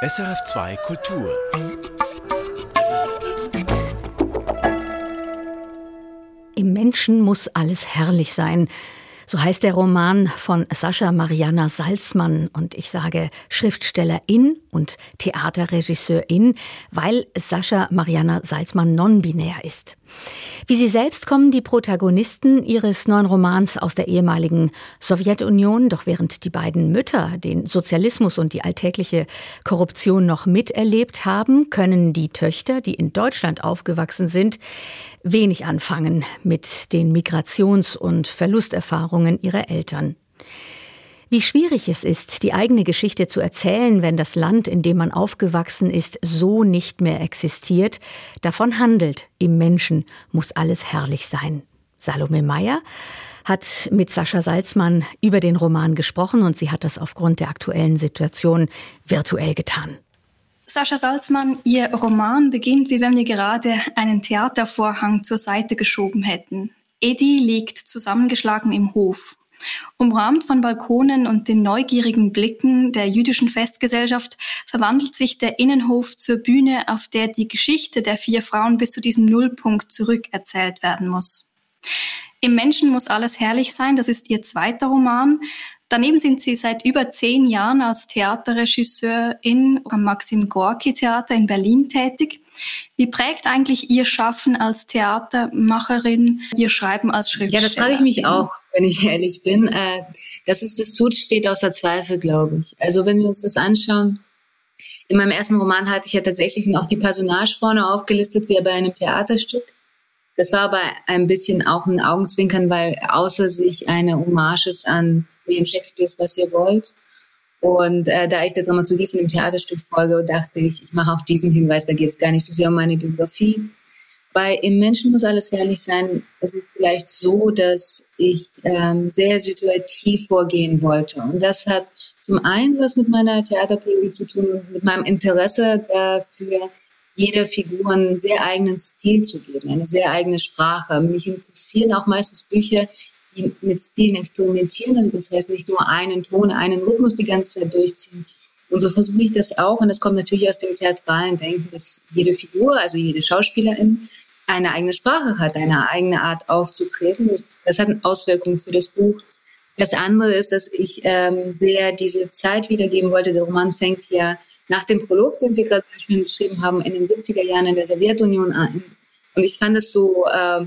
SRF2 Kultur. Im Menschen muss alles herrlich sein. So heißt der Roman von Sascha Mariana Salzmann und ich sage Schriftstellerin und Theaterregisseurin, weil Sascha Mariana Salzmann non-binär ist. Wie sie selbst kommen die Protagonisten ihres neuen Romans aus der ehemaligen Sowjetunion, doch während die beiden Mütter den Sozialismus und die alltägliche Korruption noch miterlebt haben, können die Töchter, die in Deutschland aufgewachsen sind, wenig anfangen mit den Migrations- und Verlusterfahrungen ihrer Eltern. Wie schwierig es ist, die eigene Geschichte zu erzählen, wenn das Land, in dem man aufgewachsen ist, so nicht mehr existiert, davon handelt, im Menschen muss alles herrlich sein. Salome Meyer hat mit Sascha Salzmann über den Roman gesprochen und sie hat das aufgrund der aktuellen Situation virtuell getan. Sascha Salzmann, Ihr Roman beginnt, wie wenn wir gerade einen Theatervorhang zur Seite geschoben hätten. Eddie liegt zusammengeschlagen im Hof. Umrahmt von Balkonen und den neugierigen Blicken der jüdischen Festgesellschaft verwandelt sich der Innenhof zur Bühne, auf der die Geschichte der vier Frauen bis zu diesem Nullpunkt zurückerzählt werden muss. Im Menschen muss alles herrlich sein, das ist ihr zweiter Roman. Daneben sind sie seit über zehn Jahren als Theaterregisseurin am Maxim Gorki Theater in Berlin tätig. Wie prägt eigentlich Ihr Schaffen als Theatermacherin Ihr Schreiben als Schriftstellerin? Ja, das frage ich mich auch, wenn ich ehrlich bin. Äh, dass es das tut, steht außer Zweifel, glaube ich. Also wenn wir uns das anschauen, in meinem ersten Roman hatte ich ja tatsächlich auch die Personage vorne aufgelistet, wie bei einem Theaterstück. Das war aber ein bisschen auch ein Augenzwinkern, weil außer sich eine Hommage ist an William Shakespeares Was ihr wollt und äh, da ich der Dramaturgie von dem Theaterstück folge, dachte ich, ich mache auch diesen Hinweis, da geht es gar nicht so sehr um meine Biografie. Bei Im Menschen muss alles herrlich sein. Es ist vielleicht so, dass ich ähm, sehr situativ vorgehen wollte. Und das hat zum einen was mit meiner Theaterpädagogik zu tun mit meinem Interesse dafür, jeder Figur einen sehr eigenen Stil zu geben, eine sehr eigene Sprache. Mich interessieren auch meistens Bücher, mit Stilen experimentieren. Also das heißt nicht nur einen Ton, einen Rhythmus die ganze Zeit durchziehen. Und so versuche ich das auch. Und das kommt natürlich aus dem theatralen Denken, dass jede Figur, also jede Schauspielerin, eine eigene Sprache hat, eine eigene Art aufzutreten. Das, hat Auswirkungen für das Buch. Das andere ist, dass ich ähm, sehr diese Zeit wiedergeben wollte. Der Roman fängt ja nach dem Prolog, den Sie gerade beschrieben haben, in den 70er Jahren in der Sowjetunion an. Und ich fand es so äh,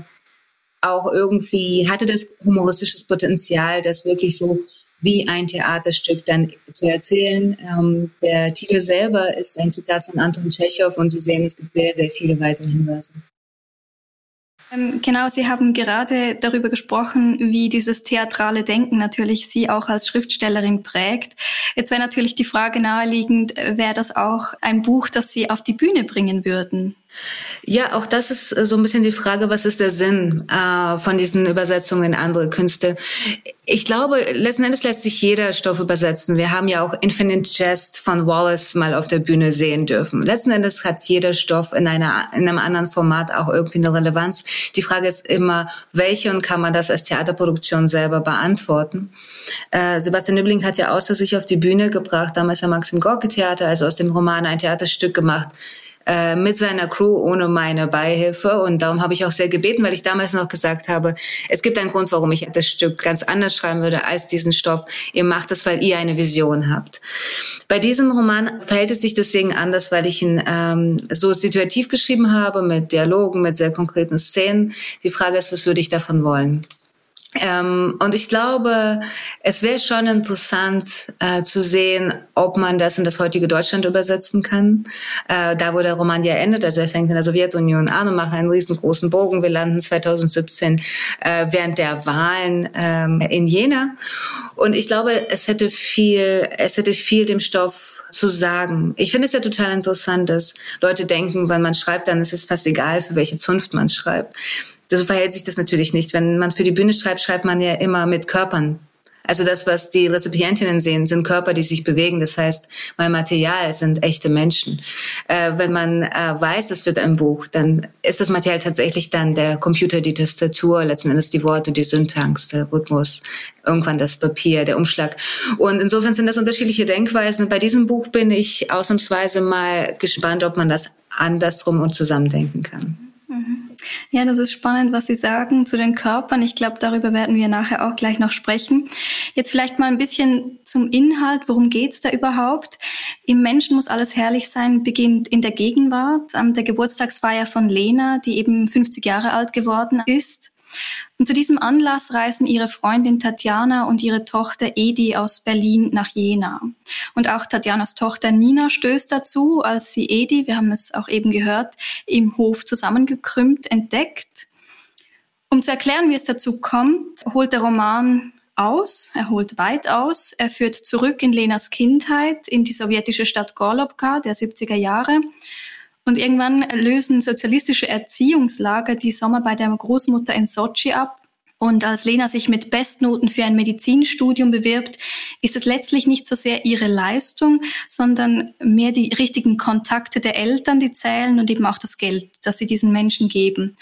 auch irgendwie hatte das humoristisches Potenzial, das wirklich so wie ein Theaterstück dann zu erzählen. Ähm, der Titel selber ist ein Zitat von Anton Tschechow und Sie sehen, es gibt sehr, sehr viele weitere Hinweise. Ähm, genau, Sie haben gerade darüber gesprochen, wie dieses theatrale Denken natürlich Sie auch als Schriftstellerin prägt. Jetzt wäre natürlich die Frage naheliegend, wäre das auch ein Buch, das Sie auf die Bühne bringen würden? Ja, auch das ist äh, so ein bisschen die Frage, was ist der Sinn äh, von diesen Übersetzungen in andere Künste? Ich glaube, letzten Endes lässt sich jeder Stoff übersetzen. Wir haben ja auch Infinite Jest von Wallace mal auf der Bühne sehen dürfen. Letzten Endes hat jeder Stoff in, einer, in einem anderen Format auch irgendwie eine Relevanz. Die Frage ist immer, welche und kann man das als Theaterproduktion selber beantworten? Äh, Sebastian Nübling hat ja außer sich auf die Bühne gebracht, damals am Maxim Gorki Theater, also aus dem Roman ein Theaterstück gemacht, äh, mit seiner Crew ohne meine Beihilfe. Und darum habe ich auch sehr gebeten, weil ich damals noch gesagt habe, es gibt einen Grund, warum ich das Stück ganz anders schreiben würde als diesen Stoff. Ihr macht es, weil ihr eine Vision habt. Bei diesem Roman verhält es sich deswegen anders, weil ich ihn ähm, so situativ geschrieben habe, mit Dialogen, mit sehr konkreten Szenen. Die Frage ist, was würde ich davon wollen? Ähm, und ich glaube, es wäre schon interessant äh, zu sehen, ob man das in das heutige Deutschland übersetzen kann. Äh, da, wo der Roman ja endet, also er fängt in der Sowjetunion an und macht einen riesengroßen Bogen. Wir landen 2017 äh, während der Wahlen ähm, in Jena. Und ich glaube, es hätte viel, es hätte viel dem Stoff zu sagen. Ich finde es ja total interessant, dass Leute denken, wenn man schreibt, dann ist es fast egal, für welche Zunft man schreibt so verhält sich das natürlich nicht. Wenn man für die Bühne schreibt, schreibt man ja immer mit Körpern. Also das, was die Rezipientinnen sehen, sind Körper, die sich bewegen. Das heißt, mein Material sind echte Menschen. Äh, wenn man äh, weiß, es wird ein Buch, dann ist das Material tatsächlich dann der Computer, die Tastatur, letzten Endes die Worte, die Syntax, der Rhythmus, irgendwann das Papier, der Umschlag. Und insofern sind das unterschiedliche Denkweisen. Bei diesem Buch bin ich ausnahmsweise mal gespannt, ob man das andersrum und zusammendenken kann. Ja, das ist spannend, was Sie sagen zu den Körpern. Ich glaube, darüber werden wir nachher auch gleich noch sprechen. Jetzt vielleicht mal ein bisschen zum Inhalt. Worum geht's da überhaupt? Im Menschen muss alles herrlich sein, beginnt in der Gegenwart. Am der Geburtstagsfeier von Lena, die eben 50 Jahre alt geworden ist. Und zu diesem Anlass reisen ihre Freundin Tatjana und ihre Tochter Edi aus Berlin nach Jena. Und auch Tatjanas Tochter Nina stößt dazu, als sie Edi, wir haben es auch eben gehört, im Hof zusammengekrümmt entdeckt. Um zu erklären, wie es dazu kommt, holt der Roman aus, er holt weit aus, er führt zurück in Lenas Kindheit, in die sowjetische Stadt Gorlovka der 70er Jahre und irgendwann lösen sozialistische Erziehungslager die Sommer bei der Großmutter in Sochi ab. Und als Lena sich mit Bestnoten für ein Medizinstudium bewirbt, ist es letztlich nicht so sehr ihre Leistung, sondern mehr die richtigen Kontakte der Eltern, die zählen und eben auch das Geld, das sie diesen Menschen geben.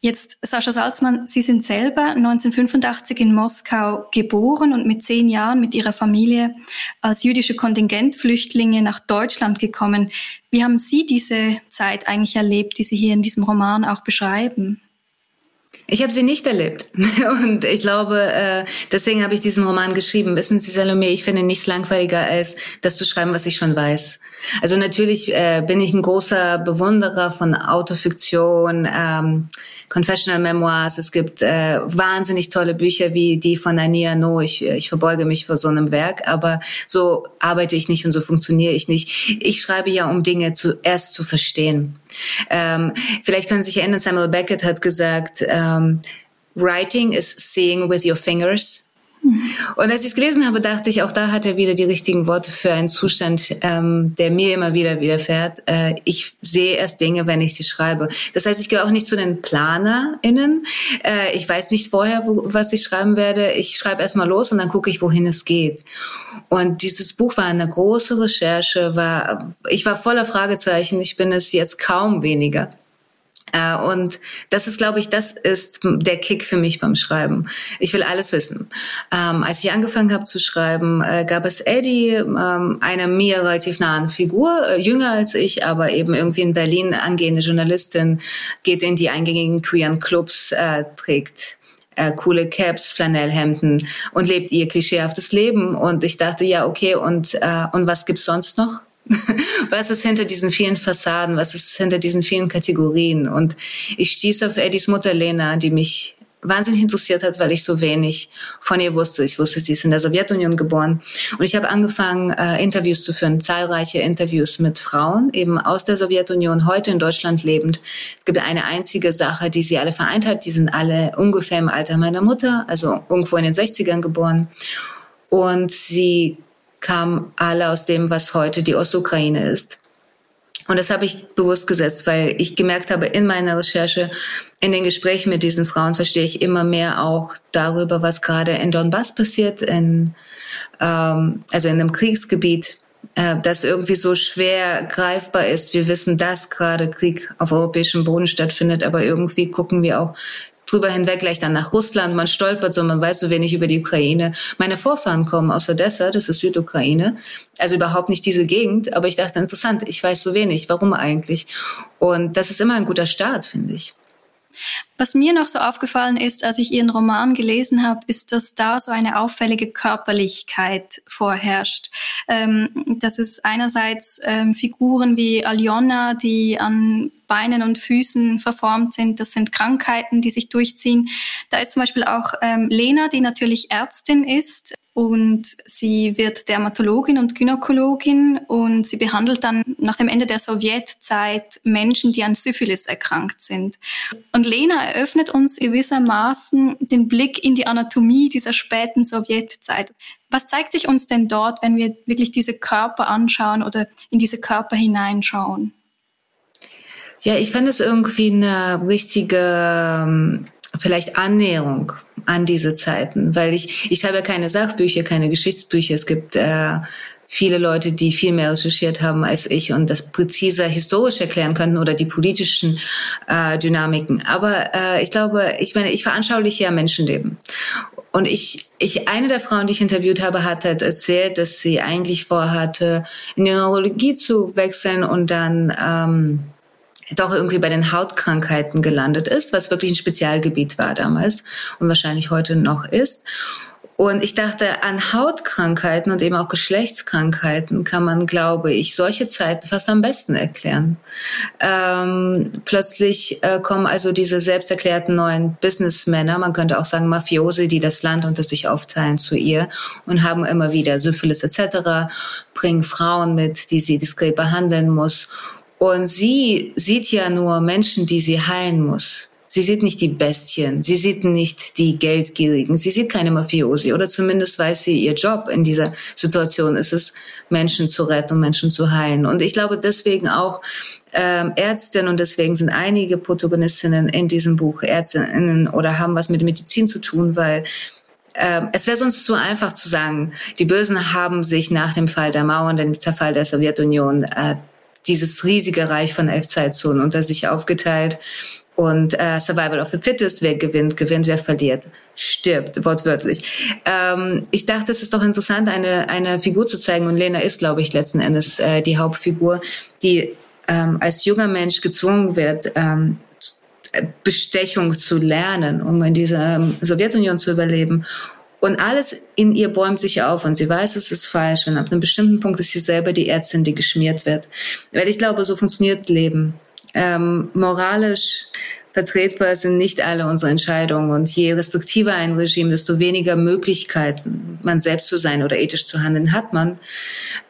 Jetzt, Sascha Salzmann, Sie sind selber 1985 in Moskau geboren und mit zehn Jahren mit Ihrer Familie als jüdische Kontingentflüchtlinge nach Deutschland gekommen. Wie haben Sie diese Zeit eigentlich erlebt, die Sie hier in diesem Roman auch beschreiben? Ich habe sie nicht erlebt. Und ich glaube, äh, deswegen habe ich diesen Roman geschrieben. Wissen Sie, Salome, ich finde nichts langweiliger, als das zu schreiben, was ich schon weiß. Also natürlich äh, bin ich ein großer Bewunderer von Autofiktion, ähm, Confessional Memoirs. Es gibt äh, wahnsinnig tolle Bücher wie die von Ania No. Ich, ich verbeuge mich vor so einem Werk, aber so arbeite ich nicht und so funktioniere ich nicht. Ich schreibe ja, um Dinge zuerst zu verstehen. Ähm, vielleicht können Sie sich erinnern, Samuel Beckett hat gesagt, ähm, Writing is seeing with your fingers. Und als ich es gelesen habe, dachte ich, auch da hat er wieder die richtigen Worte für einen Zustand, ähm, der mir immer wieder widerfährt. Äh, ich sehe erst Dinge, wenn ich sie schreibe. Das heißt, ich gehöre auch nicht zu den PlanerInnen. Äh, ich weiß nicht vorher, wo, was ich schreiben werde. Ich schreibe erst mal los und dann gucke ich, wohin es geht. Und dieses Buch war eine große Recherche, war, ich war voller Fragezeichen. Ich bin es jetzt kaum weniger. Äh, und das ist, glaube ich, das ist der Kick für mich beim Schreiben. Ich will alles wissen. Ähm, als ich angefangen habe zu schreiben, äh, gab es Eddie, ähm, eine mir relativ nahe Figur, äh, jünger als ich, aber eben irgendwie in Berlin angehende Journalistin, geht in die eingängigen queeren Clubs, äh, trägt äh, coole Caps, Flanellhemden und lebt ihr klischeehaftes Leben. Und ich dachte, ja, okay, und, äh, und was gibt's sonst noch? was ist hinter diesen vielen Fassaden, was ist hinter diesen vielen Kategorien. Und ich stieß auf Eddies Mutter Lena, die mich wahnsinnig interessiert hat, weil ich so wenig von ihr wusste. Ich wusste, sie ist in der Sowjetunion geboren. Und ich habe angefangen, äh, Interviews zu führen, zahlreiche Interviews mit Frauen, eben aus der Sowjetunion, heute in Deutschland lebend. Es gibt eine einzige Sache, die sie alle vereint hat. Die sind alle ungefähr im Alter meiner Mutter, also irgendwo in den 60ern geboren. Und sie kamen alle aus dem, was heute die Ostukraine ist. Und das habe ich bewusst gesetzt, weil ich gemerkt habe, in meiner Recherche, in den Gesprächen mit diesen Frauen verstehe ich immer mehr auch darüber, was gerade in Donbass passiert, in, ähm, also in einem Kriegsgebiet, äh, das irgendwie so schwer greifbar ist. Wir wissen, dass gerade Krieg auf europäischem Boden stattfindet, aber irgendwie gucken wir auch drüber hinweg gleich dann nach Russland. Man stolpert so, man weiß so wenig über die Ukraine. Meine Vorfahren kommen aus Odessa, das ist Südukraine. Also überhaupt nicht diese Gegend. Aber ich dachte, interessant, ich weiß so wenig. Warum eigentlich? Und das ist immer ein guter Start, finde ich. Was mir noch so aufgefallen ist, als ich Ihren Roman gelesen habe, ist, dass da so eine auffällige Körperlichkeit vorherrscht. Ähm, dass es einerseits ähm, Figuren wie Aljona, die an Beinen und Füßen verformt sind, das sind Krankheiten, die sich durchziehen. Da ist zum Beispiel auch ähm, Lena, die natürlich Ärztin ist, und sie wird Dermatologin und Gynäkologin und sie behandelt dann nach dem Ende der Sowjetzeit Menschen, die an Syphilis erkrankt sind. Und Lena eröffnet uns gewissermaßen den Blick in die Anatomie dieser späten Sowjetzeit. Was zeigt sich uns denn dort, wenn wir wirklich diese Körper anschauen oder in diese Körper hineinschauen? Ja, ich fand es irgendwie eine richtige ähm, vielleicht Annäherung an diese Zeiten, weil ich ich schreibe keine Sachbücher, keine Geschichtsbücher. Es gibt äh, viele Leute, die viel mehr recherchiert haben als ich und das präziser historisch erklären könnten oder die politischen äh, Dynamiken. Aber äh, ich glaube, ich meine, ich veranschauliche ja Menschenleben. Und ich, ich, eine der Frauen, die ich interviewt habe, hat halt erzählt, dass sie eigentlich vorhatte, in die Neurologie zu wechseln und dann ähm, doch irgendwie bei den Hautkrankheiten gelandet ist, was wirklich ein Spezialgebiet war damals und wahrscheinlich heute noch ist. Und ich dachte, an Hautkrankheiten und eben auch Geschlechtskrankheiten kann man, glaube ich, solche Zeiten fast am besten erklären. Ähm, plötzlich äh, kommen also diese selbsterklärten neuen Businessmänner, man könnte auch sagen Mafiosi, die das Land unter sich aufteilen zu ihr und haben immer wieder Syphilis etc., bringen Frauen mit, die sie diskret behandeln muss. Und sie sieht ja nur Menschen, die sie heilen muss. Sie sieht nicht die Bestien, sie sieht nicht die Geldgierigen, sie sieht keine Mafiosi oder zumindest weiß sie, ihr Job in dieser Situation ist es, Menschen zu retten und Menschen zu heilen. Und ich glaube deswegen auch ähm, Ärztinnen und deswegen sind einige Protagonistinnen in diesem Buch Ärztinnen oder haben was mit Medizin zu tun, weil ähm, es wäre sonst zu einfach zu sagen, die Bösen haben sich nach dem Fall der Mauern, dem Zerfall der Sowjetunion, äh, dieses riesige Reich von elf Zeitzonen unter sich aufgeteilt und äh, Survival of the Fittest, wer gewinnt, gewinnt, wer verliert, stirbt, wortwörtlich. Ähm, ich dachte, es ist doch interessant, eine, eine Figur zu zeigen und Lena ist, glaube ich, letzten Endes äh, die Hauptfigur, die ähm, als junger Mensch gezwungen wird, ähm, Bestechung zu lernen, um in dieser ähm, Sowjetunion zu überleben. Und alles in ihr bäumt sich auf und sie weiß, es ist falsch. Und ab einem bestimmten Punkt ist sie selber die Ärztin, die geschmiert wird. Weil ich glaube, so funktioniert Leben ähm, moralisch vertretbar sind nicht alle unsere Entscheidungen. Und je restriktiver ein Regime, desto weniger Möglichkeiten, man selbst zu sein oder ethisch zu handeln, hat man.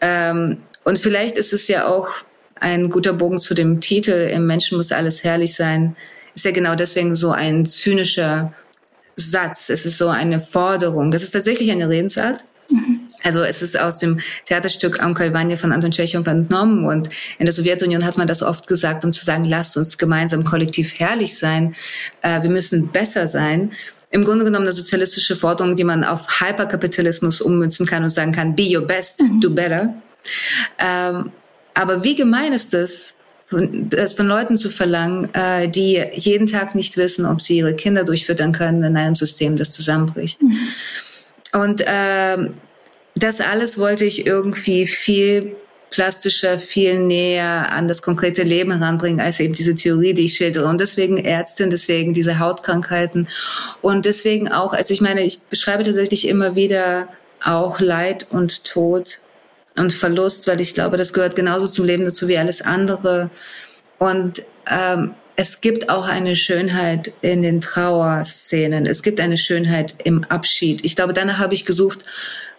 Ähm, und vielleicht ist es ja auch ein guter Bogen zu dem Titel, im Menschen muss alles herrlich sein, ist ja genau deswegen so ein zynischer Satz. Es ist so eine Forderung. Das ist tatsächlich eine Redensart. Mhm. Also es ist aus dem Theaterstück Onkel Vanya von Anton Tschechow entnommen und in der Sowjetunion hat man das oft gesagt, um zu sagen, lasst uns gemeinsam kollektiv herrlich sein, äh, wir müssen besser sein. Im Grunde genommen eine sozialistische Forderung, die man auf Hyperkapitalismus ummünzen kann und sagen kann, be your best, mhm. do better. Ähm, aber wie gemein ist es, von, das von Leuten zu verlangen, äh, die jeden Tag nicht wissen, ob sie ihre Kinder durchfüttern können in einem System, das zusammenbricht. Mhm. Und äh, das alles wollte ich irgendwie viel plastischer, viel näher an das konkrete Leben heranbringen, als eben diese Theorie, die ich schildere. Und deswegen Ärztin, deswegen diese Hautkrankheiten und deswegen auch, also ich meine, ich beschreibe tatsächlich immer wieder auch Leid und Tod und Verlust, weil ich glaube, das gehört genauso zum Leben dazu wie alles andere. Und ähm, es gibt auch eine Schönheit in den Trauerszenen. Es gibt eine Schönheit im Abschied. Ich glaube, danach habe ich gesucht,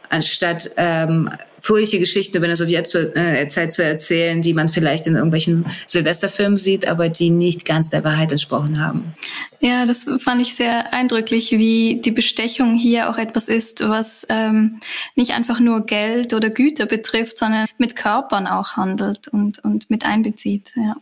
anstatt ähm, fröhliche Geschichten über eine Sowjetzeit äh, zu erzählen, die man vielleicht in irgendwelchen Silvesterfilmen sieht, aber die nicht ganz der Wahrheit entsprochen haben. Ja, das fand ich sehr eindrücklich, wie die Bestechung hier auch etwas ist, was ähm, nicht einfach nur Geld oder Güter betrifft, sondern mit Körpern auch handelt und, und mit einbezieht. Ja.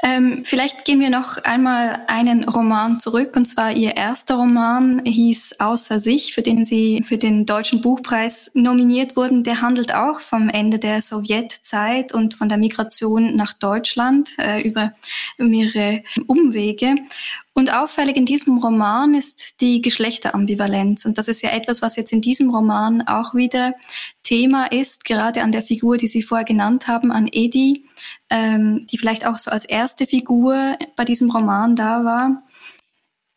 Ähm, vielleicht gehen wir noch einmal einen Roman zurück, und zwar Ihr erster Roman hieß Außer sich, für den Sie für den Deutschen Buchpreis nominiert wurden. Der handelt auch vom Ende der Sowjetzeit und von der Migration nach Deutschland äh, über mehrere Umwege. Und auffällig in diesem Roman ist die Geschlechterambivalenz. Und das ist ja etwas, was jetzt in diesem Roman auch wieder Thema ist, gerade an der Figur, die Sie vorher genannt haben, an Edi, ähm, die vielleicht auch so als erste Figur bei diesem Roman da war.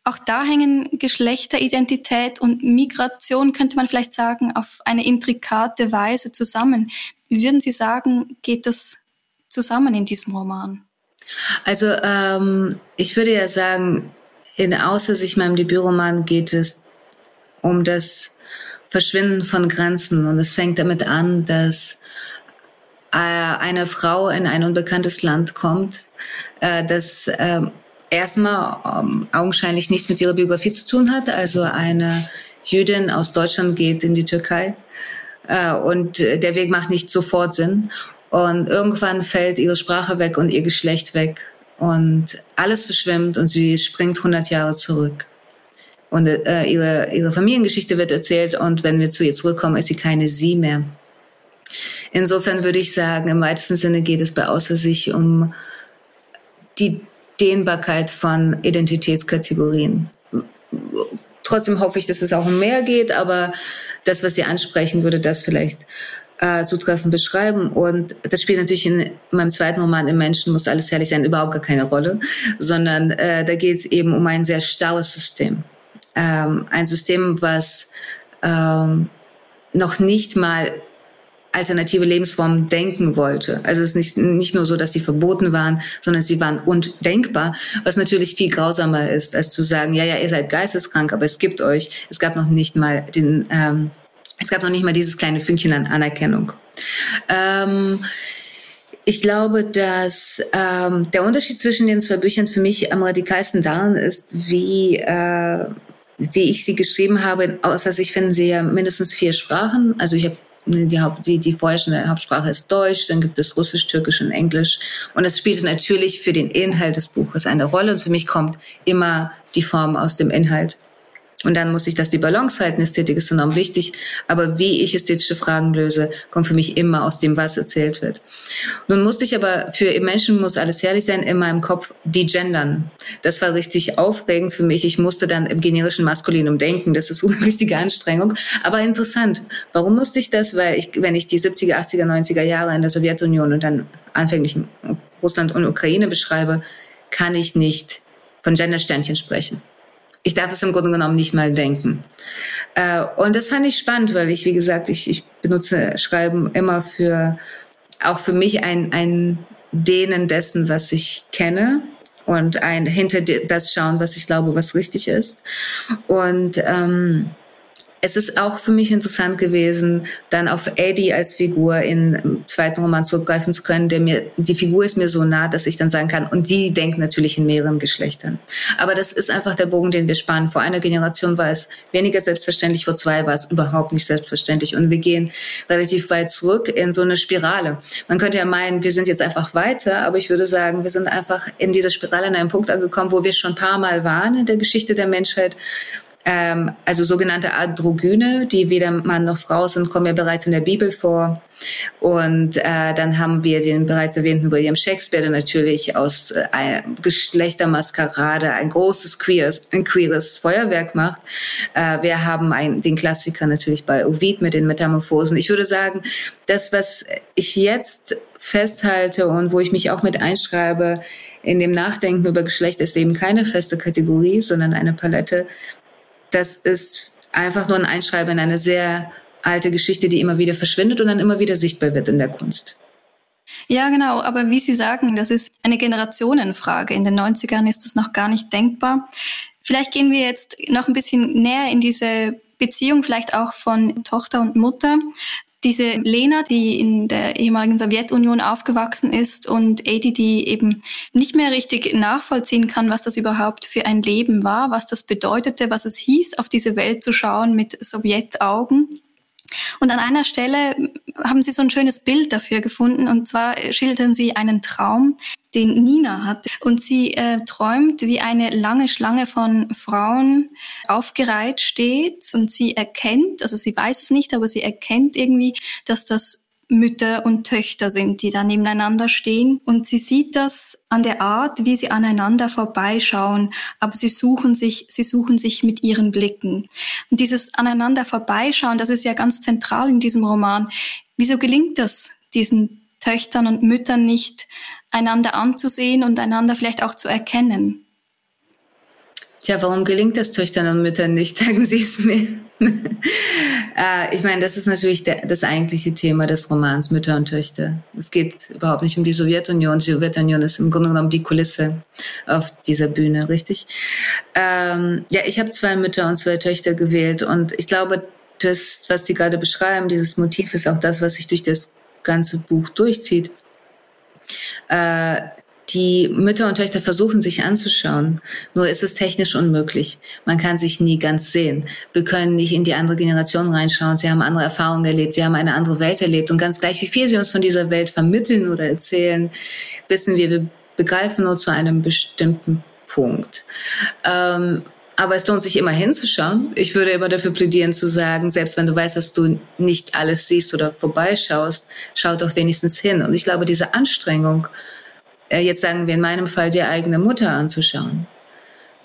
Auch da hängen Geschlechteridentität und Migration, könnte man vielleicht sagen, auf eine intrikate Weise zusammen. Wie würden Sie sagen, geht das zusammen in diesem Roman? Also ähm, ich würde ja sagen, in Außer sich meinem Debütroman geht es um das Verschwinden von Grenzen. Und es fängt damit an, dass eine Frau in ein unbekanntes Land kommt, äh, das äh, erstmal ähm, augenscheinlich nichts mit ihrer Biografie zu tun hat. Also eine Jüdin aus Deutschland geht in die Türkei. Äh, und der Weg macht nicht sofort Sinn. Und irgendwann fällt ihre Sprache weg und ihr Geschlecht weg. Und alles verschwimmt und sie springt 100 Jahre zurück. und äh, ihre, ihre Familiengeschichte wird erzählt und wenn wir zu ihr zurückkommen, ist sie keine sie mehr. Insofern würde ich sagen, im weitesten Sinne geht es bei Außer sich um die Dehnbarkeit von Identitätskategorien. Trotzdem hoffe ich, dass es auch um mehr geht, aber das, was Sie ansprechen, würde das vielleicht äh, zutreffend beschreiben. Und das spielt natürlich in meinem zweiten Roman Im Menschen muss alles herrlich sein überhaupt gar keine Rolle, sondern äh, da geht es eben um ein sehr starres System. Ähm, ein System, was ähm, noch nicht mal alternative Lebensformen denken wollte. Also es ist nicht, nicht nur so, dass sie verboten waren, sondern sie waren undenkbar, was natürlich viel grausamer ist, als zu sagen, ja, ja, ihr seid geisteskrank, aber es gibt euch. Es gab noch nicht mal den, ähm, es gab noch nicht mal dieses kleine Fünkchen an Anerkennung. Ähm, ich glaube, dass ähm, der Unterschied zwischen den zwei Büchern für mich am radikalsten darin ist, wie äh, wie ich sie geschrieben habe, außer ich finde sie ja mindestens vier Sprachen. Also ich habe die, Haupt, die, die vorherrschende Hauptsprache ist Deutsch, dann gibt es Russisch, Türkisch und Englisch. Und es spielt natürlich für den Inhalt des Buches eine Rolle. Und für mich kommt immer die Form aus dem Inhalt. Und dann muss ich das die Balance halten. Ästhetik ist enorm wichtig. Aber wie ich ästhetische Fragen löse, kommt für mich immer aus dem, was erzählt wird. Nun musste ich aber für Menschen muss alles herrlich sein in meinem Kopf die gendern. Das war richtig aufregend für mich. Ich musste dann im generischen Maskulinum denken. Das ist eine richtige Anstrengung. Aber interessant. Warum musste ich das? Weil ich, wenn ich die 70er, 80er, 90er Jahre in der Sowjetunion und dann anfänglich Russland und Ukraine beschreibe, kann ich nicht von Gendersternchen sprechen ich darf es im Grunde genommen nicht mal denken. Äh, und das fand ich spannend, weil ich, wie gesagt, ich, ich benutze Schreiben immer für, auch für mich ein, ein Dehnen dessen, was ich kenne und ein hinter das schauen, was ich glaube, was richtig ist. Und ähm, es ist auch für mich interessant gewesen, dann auf Eddie als Figur im zweiten Roman zurückgreifen zu können, der mir, die Figur ist mir so nah, dass ich dann sagen kann, und die denkt natürlich in mehreren Geschlechtern. Aber das ist einfach der Bogen, den wir spannen. Vor einer Generation war es weniger selbstverständlich, vor zwei war es überhaupt nicht selbstverständlich. Und wir gehen relativ weit zurück in so eine Spirale. Man könnte ja meinen, wir sind jetzt einfach weiter, aber ich würde sagen, wir sind einfach in dieser Spirale an einem Punkt angekommen, wo wir schon ein paar Mal waren in der Geschichte der Menschheit ähm, also sogenannte Androgyne, die weder Mann noch Frau sind, kommen ja bereits in der Bibel vor. Und äh, dann haben wir den bereits erwähnten William Shakespeare, der natürlich aus äh, Geschlechtermaskerade ein großes queeres, ein queeres Feuerwerk macht. Äh, wir haben ein, den Klassiker natürlich bei Ovid mit den Metamorphosen. Ich würde sagen, das, was ich jetzt festhalte und wo ich mich auch mit einschreibe, in dem Nachdenken über Geschlecht ist eben keine feste Kategorie, sondern eine Palette das ist einfach nur ein Einschreiben in eine sehr alte Geschichte, die immer wieder verschwindet und dann immer wieder sichtbar wird in der Kunst. Ja, genau. Aber wie Sie sagen, das ist eine Generationenfrage. In den 90ern ist das noch gar nicht denkbar. Vielleicht gehen wir jetzt noch ein bisschen näher in diese Beziehung, vielleicht auch von Tochter und Mutter. Diese Lena, die in der ehemaligen Sowjetunion aufgewachsen ist und Edi, die eben nicht mehr richtig nachvollziehen kann, was das überhaupt für ein Leben war, was das bedeutete, was es hieß, auf diese Welt zu schauen mit Sowjetaugen. Und an einer Stelle haben sie so ein schönes Bild dafür gefunden. Und zwar schildern sie einen Traum, den Nina hat. Und sie äh, träumt, wie eine lange Schlange von Frauen aufgereiht steht. Und sie erkennt, also sie weiß es nicht, aber sie erkennt irgendwie, dass das Mütter und Töchter sind, die da nebeneinander stehen. Und sie sieht das an der Art, wie sie aneinander vorbeischauen, aber sie suchen sich, sie suchen sich mit ihren Blicken. Und dieses aneinander vorbeischauen, das ist ja ganz zentral in diesem Roman. Wieso gelingt das diesen Töchtern und Müttern nicht, einander anzusehen und einander vielleicht auch zu erkennen? Tja, warum gelingt das Töchtern und Müttern nicht? Sagen Sie es mir. äh, ich meine, das ist natürlich der, das eigentliche Thema des Romans Mütter und Töchter. Es geht überhaupt nicht um die Sowjetunion. Die Sowjetunion ist im Grunde genommen die Kulisse auf dieser Bühne, richtig? Ähm, ja, ich habe zwei Mütter und zwei Töchter gewählt und ich glaube, das, was Sie gerade beschreiben, dieses Motiv ist auch das, was sich durch das ganze Buch durchzieht. Äh, die Mütter und Töchter versuchen sich anzuschauen. Nur ist es technisch unmöglich. Man kann sich nie ganz sehen. Wir können nicht in die andere Generation reinschauen. Sie haben andere Erfahrungen erlebt. Sie haben eine andere Welt erlebt. Und ganz gleich, wie viel sie uns von dieser Welt vermitteln oder erzählen, wissen wir, wir begreifen nur zu einem bestimmten Punkt. Ähm, Aber es lohnt sich immer hinzuschauen. Ich würde immer dafür plädieren zu sagen, selbst wenn du weißt, dass du nicht alles siehst oder vorbeischaust, schau doch wenigstens hin. Und ich glaube, diese Anstrengung, äh, jetzt sagen wir in meinem Fall, die eigene Mutter anzuschauen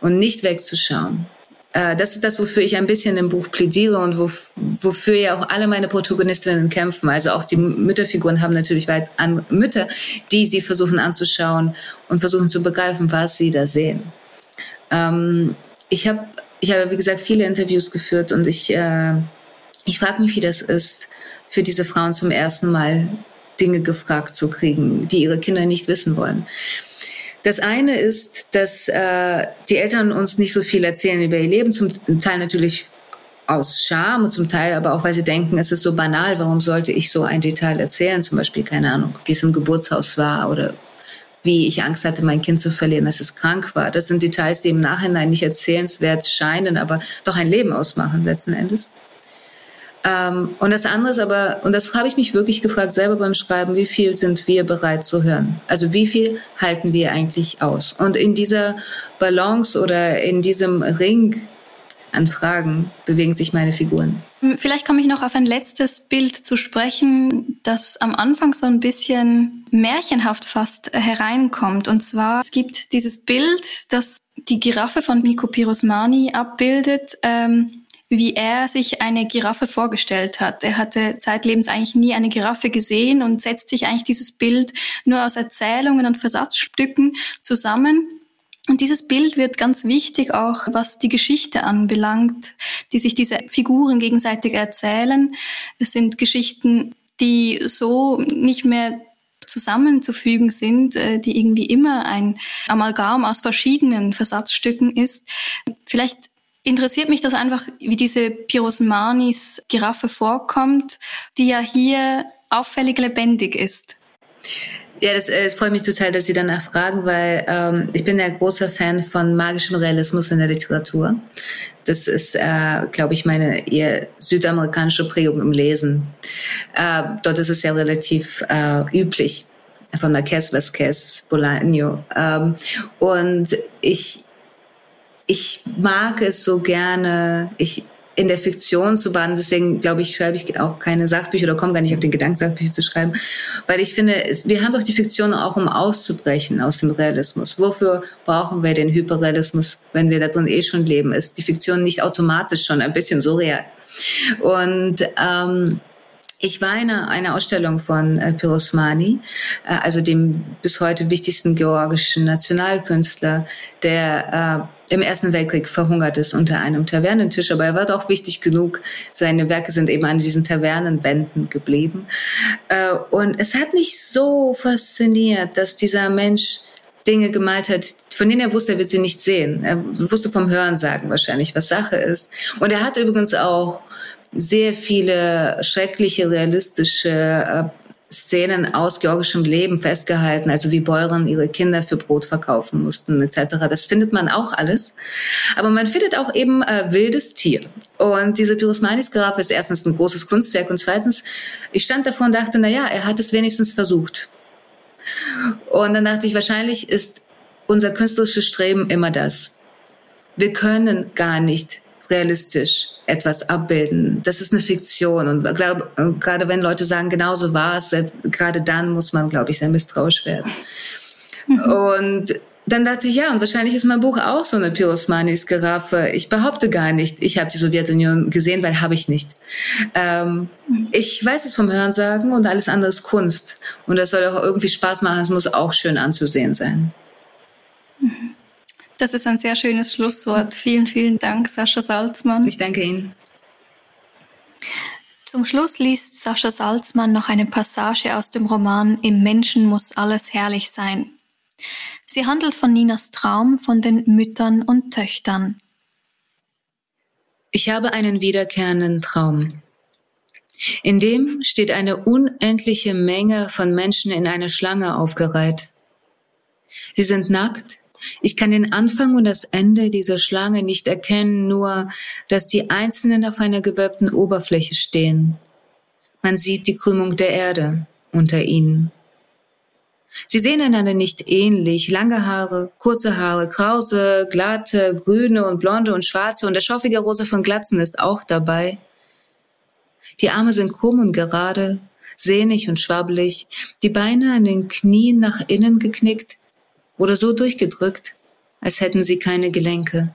und nicht wegzuschauen, äh, das ist das, wofür ich ein bisschen im Buch plädiere und wofür ja auch alle meine Protagonistinnen kämpfen. Also auch die Mütterfiguren haben natürlich weit an Mütter, die sie versuchen anzuschauen und versuchen zu begreifen, was sie da sehen. Ähm, ich habe, ich habe wie gesagt viele Interviews geführt und ich, äh, ich frage mich, wie das ist, für diese Frauen zum ersten Mal Dinge gefragt zu kriegen, die ihre Kinder nicht wissen wollen. Das eine ist, dass äh, die Eltern uns nicht so viel erzählen über ihr Leben, zum Teil natürlich aus Scham und zum Teil aber auch, weil sie denken, es ist so banal, warum sollte ich so ein Detail erzählen? Zum Beispiel, keine Ahnung, wie es im Geburtshaus war oder wie ich Angst hatte, mein Kind zu verlieren, dass es krank war. Das sind Details, die im Nachhinein nicht erzählenswert scheinen, aber doch ein Leben ausmachen letzten Endes. Ähm, und das andere ist aber, und das habe ich mich wirklich gefragt selber beim Schreiben, wie viel sind wir bereit zu hören? Also wie viel halten wir eigentlich aus? Und in dieser Balance oder in diesem Ring an Fragen bewegen sich meine Figuren. Vielleicht komme ich noch auf ein letztes Bild zu sprechen, das am Anfang so ein bisschen märchenhaft fast hereinkommt. Und zwar, es gibt dieses Bild, das die Giraffe von Nico Pirosmani abbildet, ähm, wie er sich eine Giraffe vorgestellt hat. Er hatte zeitlebens eigentlich nie eine Giraffe gesehen und setzt sich eigentlich dieses Bild nur aus Erzählungen und Versatzstücken zusammen und dieses Bild wird ganz wichtig auch, was die Geschichte anbelangt, die sich diese Figuren gegenseitig erzählen. Es sind Geschichten, die so nicht mehr zusammenzufügen sind, äh, die irgendwie immer ein Amalgam aus verschiedenen Versatzstücken ist. Vielleicht interessiert mich das einfach, wie diese Pirosmanis Giraffe vorkommt, die ja hier auffällig lebendig ist. Ja, das äh, freut mich total, dass Sie danach fragen, weil ähm, ich bin ja großer Fan von magischem Realismus in der Literatur. Das ist, äh, glaube ich, meine eher südamerikanische Prägung im Lesen. Äh, dort ist es ja relativ äh, üblich von Marquez Vasquez, Bolaño. Ähm, und ich, ich mag es so gerne. Ich in der Fiktion zu baden. Deswegen glaube ich, schreibe ich auch keine Sachbücher oder komme gar nicht auf den Gedanken, Sachbücher zu schreiben. Weil ich finde, wir haben doch die Fiktion auch, um auszubrechen aus dem Realismus. Wofür brauchen wir den Hyperrealismus, wenn wir da drin eh schon leben? Ist die Fiktion nicht automatisch schon ein bisschen surreal? Und ähm, ich war in einer, Ausstellung von äh, Pirosmani, äh, also dem bis heute wichtigsten georgischen Nationalkünstler, der äh, im Ersten Weltkrieg verhungert ist unter einem Tavernentisch, aber er war doch wichtig genug. Seine Werke sind eben an diesen Tavernenwänden geblieben. Äh, und es hat mich so fasziniert, dass dieser Mensch Dinge gemalt hat, von denen er wusste, er wird sie nicht sehen. Er wusste vom Hörensagen wahrscheinlich, was Sache ist. Und er hat übrigens auch sehr viele schreckliche, realistische äh, Szenen aus georgischem Leben festgehalten, also wie Bäuerinnen ihre Kinder für Brot verkaufen mussten etc. Das findet man auch alles. Aber man findet auch eben äh, wildes Tier. Und diese Pyrosmanis-Giraffe ist erstens ein großes Kunstwerk und zweitens, ich stand davor und dachte, na ja, er hat es wenigstens versucht. Und dann dachte ich, wahrscheinlich ist unser künstlerisches Streben immer das. Wir können gar nicht realistisch etwas abbilden. Das ist eine Fiktion. Und glaub, gerade wenn Leute sagen, genauso war es, gerade dann muss man, glaube ich, sehr misstrauisch werden. Mhm. Und dann dachte ich, ja, und wahrscheinlich ist mein Buch auch so eine Pirosmanis Giraffe. Ich behaupte gar nicht, ich habe die Sowjetunion gesehen, weil habe ich nicht. Ähm, mhm. ich weiß es vom Hörensagen und alles andere ist Kunst. Und das soll auch irgendwie Spaß machen, es muss auch schön anzusehen sein. Das ist ein sehr schönes Schlusswort. Vielen, vielen Dank, Sascha Salzmann. Ich danke Ihnen. Zum Schluss liest Sascha Salzmann noch eine Passage aus dem Roman Im Menschen muss alles herrlich sein. Sie handelt von Ninas Traum von den Müttern und Töchtern. Ich habe einen wiederkehrenden Traum. In dem steht eine unendliche Menge von Menschen in eine Schlange aufgereiht. Sie sind nackt, ich kann den Anfang und das Ende dieser Schlange nicht erkennen, nur dass die Einzelnen auf einer gewölbten Oberfläche stehen. Man sieht die Krümmung der Erde unter ihnen. Sie sehen einander nicht ähnlich. Lange Haare, kurze Haare, krause, glatte, grüne und blonde und schwarze und der schaufige Rose von Glatzen ist auch dabei. Die Arme sind krumm und gerade, sehnig und schwabbelig, die Beine an den Knien nach innen geknickt oder so durchgedrückt, als hätten sie keine Gelenke.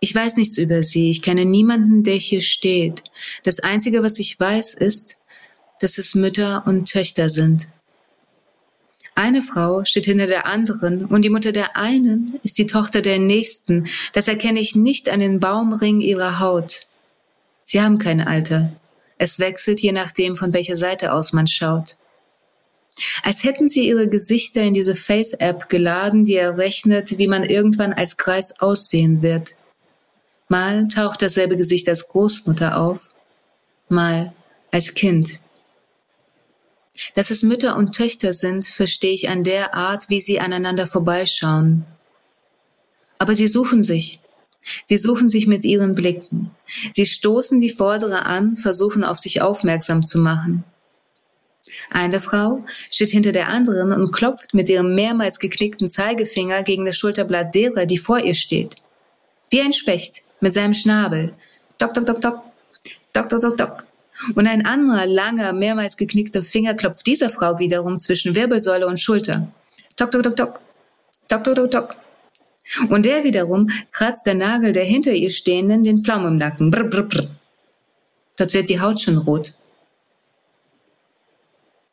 Ich weiß nichts über sie, ich kenne niemanden, der hier steht. Das Einzige, was ich weiß, ist, dass es Mütter und Töchter sind. Eine Frau steht hinter der anderen und die Mutter der einen ist die Tochter der nächsten. Das erkenne ich nicht an den Baumring ihrer Haut. Sie haben kein Alter. Es wechselt je nachdem, von welcher Seite aus man schaut. Als hätten sie ihre Gesichter in diese Face-App geladen, die errechnet, wie man irgendwann als Kreis aussehen wird. Mal taucht dasselbe Gesicht als Großmutter auf, mal als Kind. Dass es Mütter und Töchter sind, verstehe ich an der Art, wie sie aneinander vorbeischauen. Aber sie suchen sich. Sie suchen sich mit ihren Blicken. Sie stoßen die Vordere an, versuchen auf sich aufmerksam zu machen. Eine Frau steht hinter der anderen und klopft mit ihrem mehrmals geknickten Zeigefinger gegen das Schulterblatt derer, die vor ihr steht. Wie ein Specht mit seinem Schnabel. Dok, dok, dok, dok. Dok, dok, dok, dok. Und ein anderer, langer, mehrmals geknickter Finger klopft dieser Frau wiederum zwischen Wirbelsäule und Schulter. Tok, tok, tok, tok. Tok, tok, tok, tok. Und der wiederum kratzt der Nagel der hinter ihr Stehenden den Pflaumen im Nacken. Brr, brr, brr. Dort wird die Haut schon rot.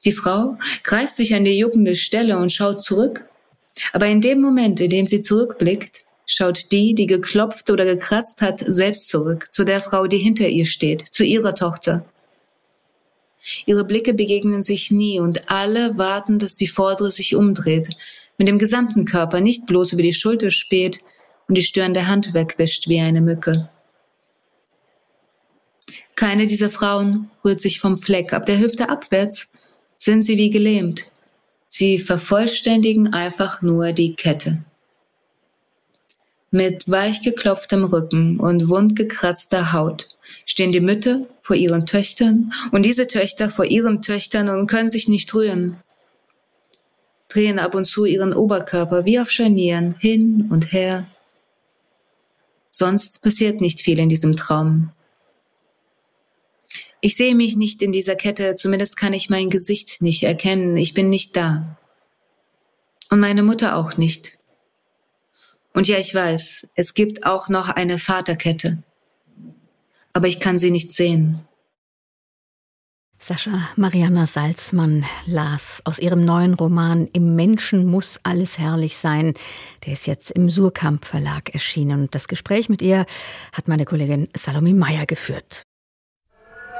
Die Frau greift sich an die juckende Stelle und schaut zurück. Aber in dem Moment, in dem sie zurückblickt, schaut die, die geklopft oder gekratzt hat, selbst zurück, zu der Frau, die hinter ihr steht, zu ihrer Tochter. Ihre Blicke begegnen sich nie und alle warten, dass die Vordere sich umdreht, mit dem gesamten Körper nicht bloß über die Schulter späht und die störende Hand wegwischt wie eine Mücke. Keine dieser Frauen rührt sich vom Fleck, ab der Hüfte abwärts sind sie wie gelähmt. Sie vervollständigen einfach nur die Kette. Mit weich geklopftem Rücken und wundgekratzter Haut stehen die Mütter vor ihren Töchtern und diese Töchter vor ihren Töchtern und können sich nicht rühren. Drehen ab und zu ihren Oberkörper wie auf Scharnieren hin und her. Sonst passiert nicht viel in diesem Traum. Ich sehe mich nicht in dieser Kette, zumindest kann ich mein Gesicht nicht erkennen, ich bin nicht da. Und meine Mutter auch nicht. Und ja, ich weiß, es gibt auch noch eine Vaterkette. Aber ich kann sie nicht sehen. Sascha Mariana Salzmann las aus ihrem neuen Roman Im Menschen muss alles herrlich sein. Der ist jetzt im Surkamp Verlag erschienen. Und das Gespräch mit ihr hat meine Kollegin Salome Meyer geführt.